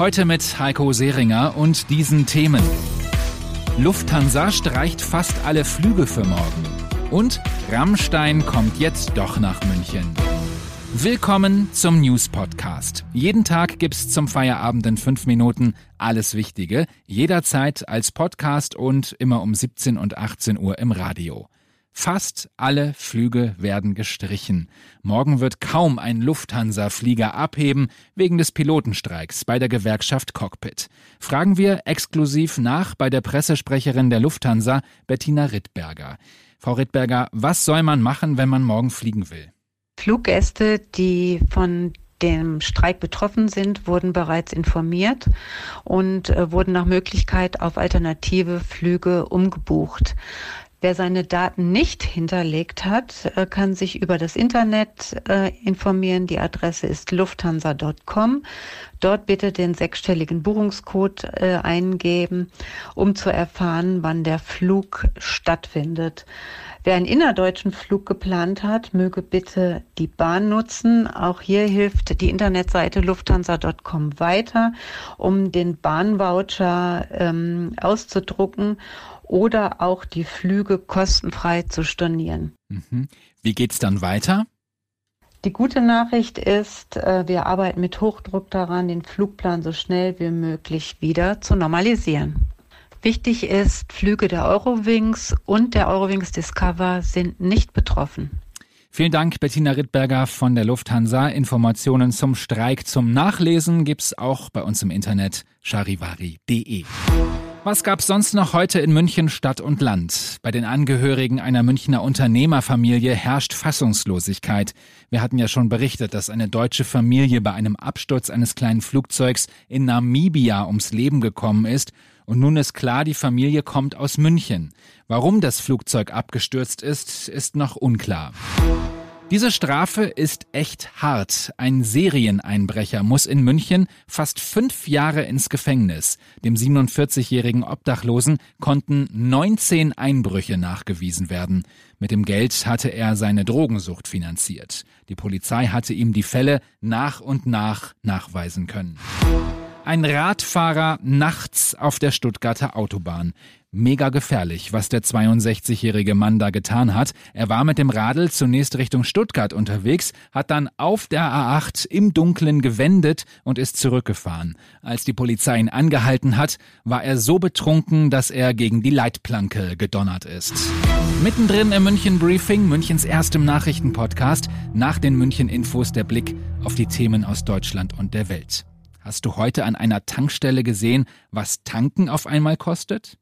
Heute mit Heiko Seringer und diesen Themen. Lufthansa streicht fast alle Flüge für morgen. Und Rammstein kommt jetzt doch nach München. Willkommen zum News Podcast. Jeden Tag gibt's zum Feierabend in fünf Minuten alles Wichtige, jederzeit als Podcast und immer um 17 und 18 Uhr im Radio. Fast alle Flüge werden gestrichen. Morgen wird kaum ein Lufthansa-Flieger abheben wegen des Pilotenstreiks bei der Gewerkschaft Cockpit. Fragen wir exklusiv nach bei der Pressesprecherin der Lufthansa, Bettina Rittberger. Frau Rittberger, was soll man machen, wenn man morgen fliegen will? Fluggäste, die von dem Streik betroffen sind, wurden bereits informiert und äh, wurden nach Möglichkeit auf alternative Flüge umgebucht. Wer seine Daten nicht hinterlegt hat, äh, kann sich über das Internet äh, informieren. Die Adresse ist lufthansa.com. Dort bitte den sechsstelligen Buchungscode äh, eingeben, um zu erfahren, wann der Flug stattfindet. Wer einen innerdeutschen Flug geplant hat, möge bitte die Bahn nutzen. Auch hier hilft die Internetseite lufthansa.com weiter, um den Bahnvoucher ähm, auszudrucken oder auch die Flüge kostenfrei zu stornieren. Mhm. Wie geht's dann weiter? Die gute Nachricht ist, äh, wir arbeiten mit Hochdruck daran, den Flugplan so schnell wie möglich wieder zu normalisieren. Wichtig ist, Flüge der Eurowings und der Eurowings Discover sind nicht betroffen. Vielen Dank, Bettina Rittberger von der Lufthansa. Informationen zum Streik zum Nachlesen gibt's auch bei uns im Internet charivari.de. Was gab's sonst noch heute in München Stadt und Land? Bei den Angehörigen einer Münchner Unternehmerfamilie herrscht Fassungslosigkeit. Wir hatten ja schon berichtet, dass eine deutsche Familie bei einem Absturz eines kleinen Flugzeugs in Namibia ums Leben gekommen ist. Und nun ist klar, die Familie kommt aus München. Warum das Flugzeug abgestürzt ist, ist noch unklar. Diese Strafe ist echt hart. Ein Serieneinbrecher muss in München fast fünf Jahre ins Gefängnis. Dem 47-jährigen Obdachlosen konnten 19 Einbrüche nachgewiesen werden. Mit dem Geld hatte er seine Drogensucht finanziert. Die Polizei hatte ihm die Fälle nach und nach nachweisen können. Ein Radfahrer nachts auf der Stuttgarter Autobahn. Mega gefährlich, was der 62-jährige Mann da getan hat. Er war mit dem Radl zunächst Richtung Stuttgart unterwegs, hat dann auf der A8 im Dunkeln gewendet und ist zurückgefahren. Als die Polizei ihn angehalten hat, war er so betrunken, dass er gegen die Leitplanke gedonnert ist. Mittendrin im München Briefing, Münchens erstem Nachrichtenpodcast, nach den München Infos der Blick auf die Themen aus Deutschland und der Welt. Hast du heute an einer Tankstelle gesehen, was Tanken auf einmal kostet?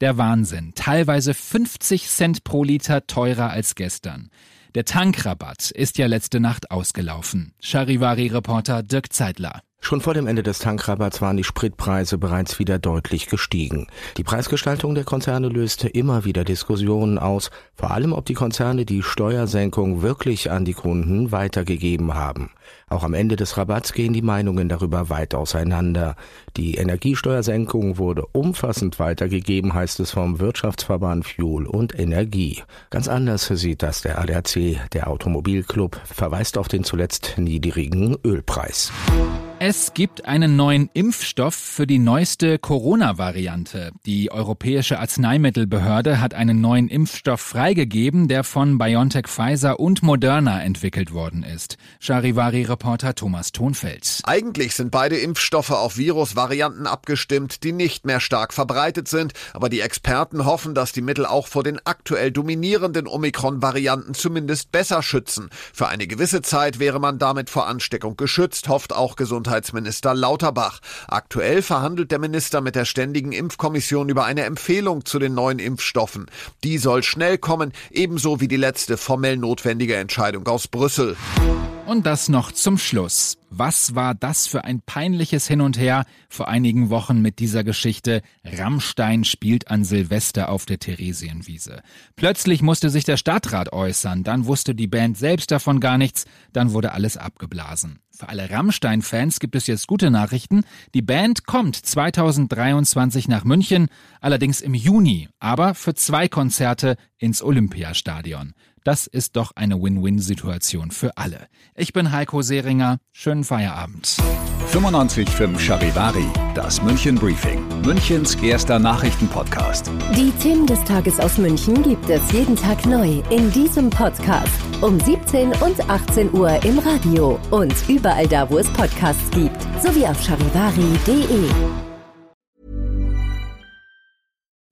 Der Wahnsinn. Teilweise 50 Cent pro Liter teurer als gestern. Der Tankrabatt ist ja letzte Nacht ausgelaufen. Charivari-Reporter Dirk Zeitler. Schon vor dem Ende des Tankrabatts waren die Spritpreise bereits wieder deutlich gestiegen. Die Preisgestaltung der Konzerne löste immer wieder Diskussionen aus, vor allem ob die Konzerne die Steuersenkung wirklich an die Kunden weitergegeben haben. Auch am Ende des Rabatts gehen die Meinungen darüber weit auseinander. Die Energiesteuersenkung wurde umfassend weitergegeben, heißt es vom Wirtschaftsverband Fuel und Energie. Ganz anders sieht das der ADAC. Der Automobilclub verweist auf den zuletzt niedrigen Ölpreis. Es gibt einen neuen Impfstoff für die neueste Corona-Variante. Die Europäische Arzneimittelbehörde hat einen neuen Impfstoff freigegeben, der von BioNTech Pfizer und Moderna entwickelt worden ist. Charivari-Reporter Thomas Thonfeld. Eigentlich sind beide Impfstoffe auf Virusvarianten abgestimmt, die nicht mehr stark verbreitet sind, aber die Experten hoffen, dass die Mittel auch vor den aktuell dominierenden Omikron-Varianten zumindest besser schützen. Für eine gewisse Zeit wäre man damit vor Ansteckung geschützt, hofft auch Gesundheitsminister Gesundheitsminister Lauterbach. Aktuell verhandelt der Minister mit der Ständigen Impfkommission über eine Empfehlung zu den neuen Impfstoffen. Die soll schnell kommen, ebenso wie die letzte formell notwendige Entscheidung aus Brüssel. Und das noch zum Schluss. Was war das für ein peinliches Hin und Her vor einigen Wochen mit dieser Geschichte? Rammstein spielt an Silvester auf der Theresienwiese. Plötzlich musste sich der Stadtrat äußern, dann wusste die Band selbst davon gar nichts, dann wurde alles abgeblasen. Für alle Rammstein-Fans gibt es jetzt gute Nachrichten. Die Band kommt 2023 nach München, allerdings im Juni, aber für zwei Konzerte ins Olympiastadion. Das ist doch eine Win-Win-Situation für alle. Ich bin Heiko Seringer. Schönen Feierabend. 95.5 Charivari, das München Briefing, Münchens erster Nachrichtenpodcast. Die Themen des Tages aus München gibt es jeden Tag neu in diesem Podcast. Um 17 und 18 Uhr im Radio und überall da, wo es Podcasts gibt, sowie auf charivari.de.